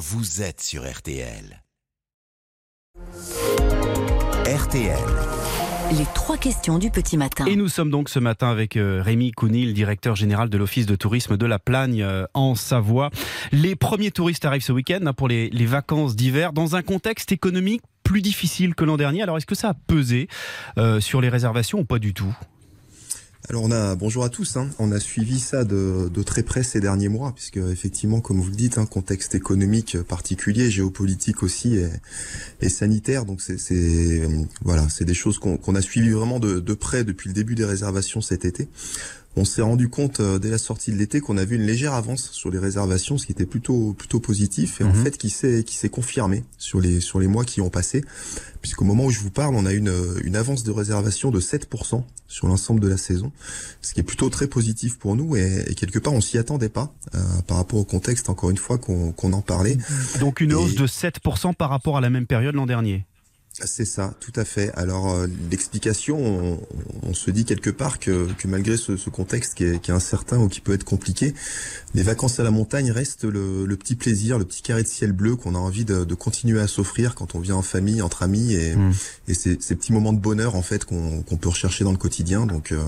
vous êtes sur RTL. RTL. Les trois questions du petit matin. Et nous sommes donc ce matin avec euh, Rémi Counil, directeur général de l'Office de tourisme de la Plagne euh, en Savoie. Les premiers touristes arrivent ce week-end hein, pour les, les vacances d'hiver dans un contexte économique plus difficile que l'an dernier. Alors est-ce que ça a pesé euh, sur les réservations ou pas du tout? Alors on a bonjour à tous. Hein. On a suivi ça de, très près ces derniers mois, puisque effectivement, comme vous le dites, un hein, contexte économique particulier, géopolitique aussi et, et sanitaire. Donc c'est voilà, c'est des choses qu'on a suivies vraiment de près depuis le début des réservations cet été on s'est rendu compte euh, dès la sortie de l'été qu'on avait une légère avance sur les réservations, ce qui était plutôt plutôt positif et en mhm. fait qui s'est qui s'est confirmé sur les sur les mois qui ont passé, puisqu'au moment où je vous parle, on a une une avance de réservation de 7% sur l'ensemble de la saison, ce qui est plutôt très positif pour nous et, quelque part on s'y attendait pas euh, par rapport au contexte encore une fois qu'on qu'on en parlait. Donc une hausse de 7% par rapport à la même période l'an dernier. C'est ça, tout à fait. Alors euh, l'explication, on, se dit quelque part que, que malgré ce, ce contexte qui est, qui est, incertain ou qui peut être compliqué, les vacances à la montagne restent le, le petit plaisir, le petit carré de ciel bleu qu'on a envie de, de continuer à s'offrir quand on vient en famille, entre amis, et, mmh. et ces, ces, petits moments de bonheur en fait qu'on peut rechercher dans le quotidien. Donc euh,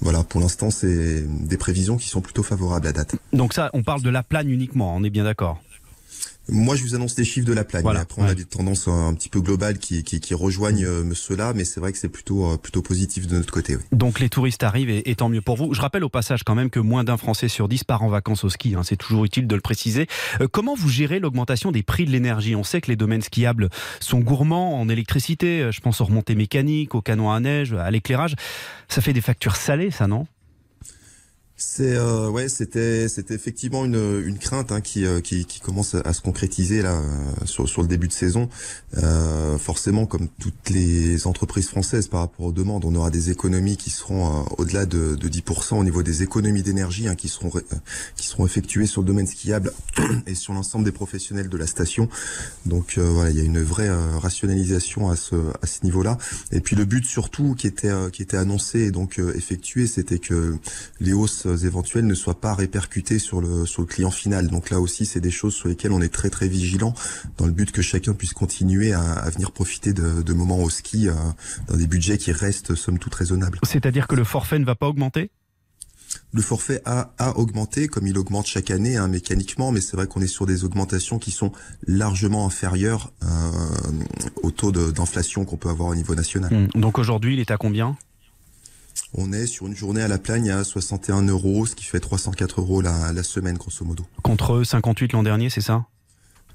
voilà, pour l'instant, c'est des prévisions qui sont plutôt favorables à date. Donc ça, on parle de la plagne uniquement, on est bien d'accord? Moi, je vous annonce des chiffres de la plagne. Après, on a des tendances un petit peu globales qui, qui, qui rejoignent euh, cela, mais c'est vrai que c'est plutôt, euh, plutôt positif de notre côté. Oui. Donc, les touristes arrivent et, et, tant mieux pour vous. Je rappelle au passage quand même que moins d'un Français sur dix part en vacances au ski. Hein, c'est toujours utile de le préciser. Euh, comment vous gérez l'augmentation des prix de l'énergie? On sait que les domaines skiables sont gourmands en électricité. Je pense aux remontées mécaniques, aux canons à neige, à l'éclairage. Ça fait des factures salées, ça, non? C'est euh, ouais, c'était c'était effectivement une, une crainte hein, qui, euh, qui, qui commence à, se concrétiser là euh, sur sur le début de saison. Euh, forcément, comme toutes les entreprises françaises par rapport aux demandes, on aura des économies qui seront au-delà de, de 10% au niveau des économies d'énergie hein, qui seront qui seront effectuées sur le domaine skiable et sur l'ensemble des professionnels de la station. Donc voilà, il y a une vraie rationalisation à ce à ce niveau-là. Et puis le but surtout qui était qui était annoncé et donc effectué, c'était que les hausses éventuels ne soient pas répercutés sur le sur le client final. Donc là aussi, c'est des choses sur lesquelles on est très très vigilant dans le but que chacun puisse continuer à, venir profiter de, de, moments au ski euh, dans des budgets qui restent somme toute raisonnables. C'est-à-dire que le forfait ne va pas augmenter? Le forfait a, a augmenté comme il augmente chaque année hein, mécaniquement, mais c'est vrai qu'on est sur des augmentations qui sont largement inférieures euh, au taux d'inflation qu'on peut avoir au niveau national. Mmh. Donc aujourd'hui, il est à combien? On est sur une journée à la plagne à 61 euros, ce qui fait 304 euros la, la semaine, grosso modo. Contre 58 l'an dernier, c'est ça?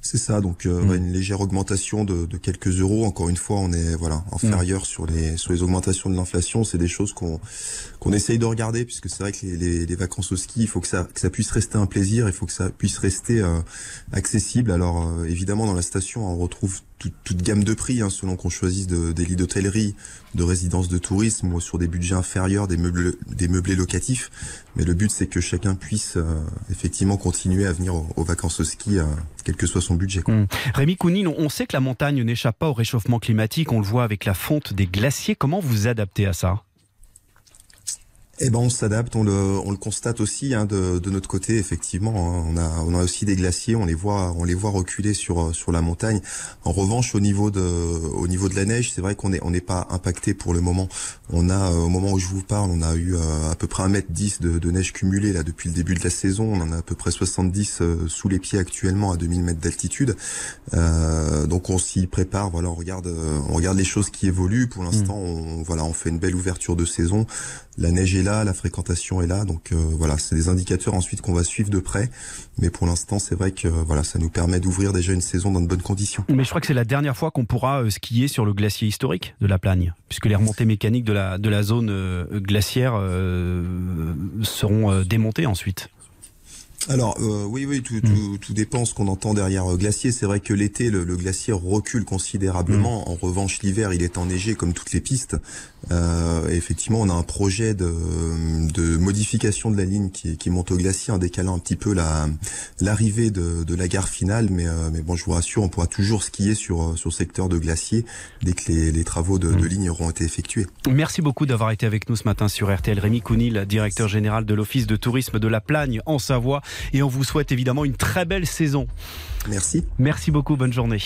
C'est ça, donc euh, mm. une légère augmentation de, de, quelques euros. Encore une fois, on est voilà inférieur mm. sur les sur les augmentations de l'inflation. C'est des choses qu'on qu'on essaye de regarder puisque c'est vrai que les, les, les, vacances au ski, il faut que ça que ça puisse rester un plaisir, il faut que ça puisse rester euh, accessible. Alors euh, évidemment, dans la station, on retrouve toute, gamme de prix, hein, selon qu'on choisisse de, des lits d'hôtellerie, de résidences de tourisme ou sur des budgets inférieurs, des meubles, des meublés locatifs. Mais le but, c'est que chacun puisse euh, effectivement continuer à venir aux, vacances au ski, euh, quel que soit son budget. Quoi. Mmh. Rémi Kounine, on sait que la montagne n'échappe pas au réchauffement climatique. On le voit avec la fonte des glaciers. Comment vous adaptez à ça? Eh ben on s'adapte, on le, on le constate aussi hein, de, de, notre côté effectivement. Hein. on a on a aussi des glaciers, on les voit on les voit reculer sur sur la montagne. En revanche au niveau de au niveau de la neige, c'est vrai qu'on est on n'est pas impacté pour le moment. On a euh, au moment où je vous parle, on a eu euh, à peu près un mètre 10 de, de, neige cumulée là depuis le début de la saison. On en a à peu près 70 euh, sous les pieds actuellement à 2000 mètres d'altitude. donc on s'y prépare. Voilà, on regarde on regarde les choses qui évoluent. Pour l'instant, mmh. on voilà on fait une belle ouverture de saison. La neige est la fréquentation est là, donc euh, voilà, c'est des indicateurs ensuite qu'on va suivre de près. Mais pour l'instant, c'est vrai que voilà, ça nous permet d'ouvrir déjà une saison dans de bonnes conditions. Mais je crois que c'est la dernière fois qu'on pourra euh, skier sur le glacier historique de la Plagne, puisque les remontées mécaniques de la de la zone euh, glaciaire seront démontées ensuite. Alors euh, oui, oui, tout, tout, tout, dépend ce qu'on entend derrière euh, glacier. C'est vrai que l'été, le, glacier recule considérablement. Mm. En revanche, l'hiver, il est enneigé comme toutes les pistes. Euh, effectivement, on a un projet de, de modification de la ligne qui, qui, monte au glacier en décalant un petit peu la l'arrivée de, de, la gare finale. Mais, euh, mais bon, je vous rassure, on pourra toujours skier sur sur secteur de glacier dès que les, les travaux de, de, mm. ligne auront été effectués. Merci beaucoup d'avoir été avec nous ce matin sur RTL. Rémi Counil, directeur général de l'Office de tourisme de la Plagne en Savoie. Et on vous souhaite évidemment une très belle saison. Merci. Merci beaucoup, bonne journée.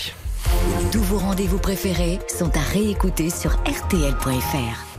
Tous vos rendez-vous préférés sont à réécouter sur rtl.fr.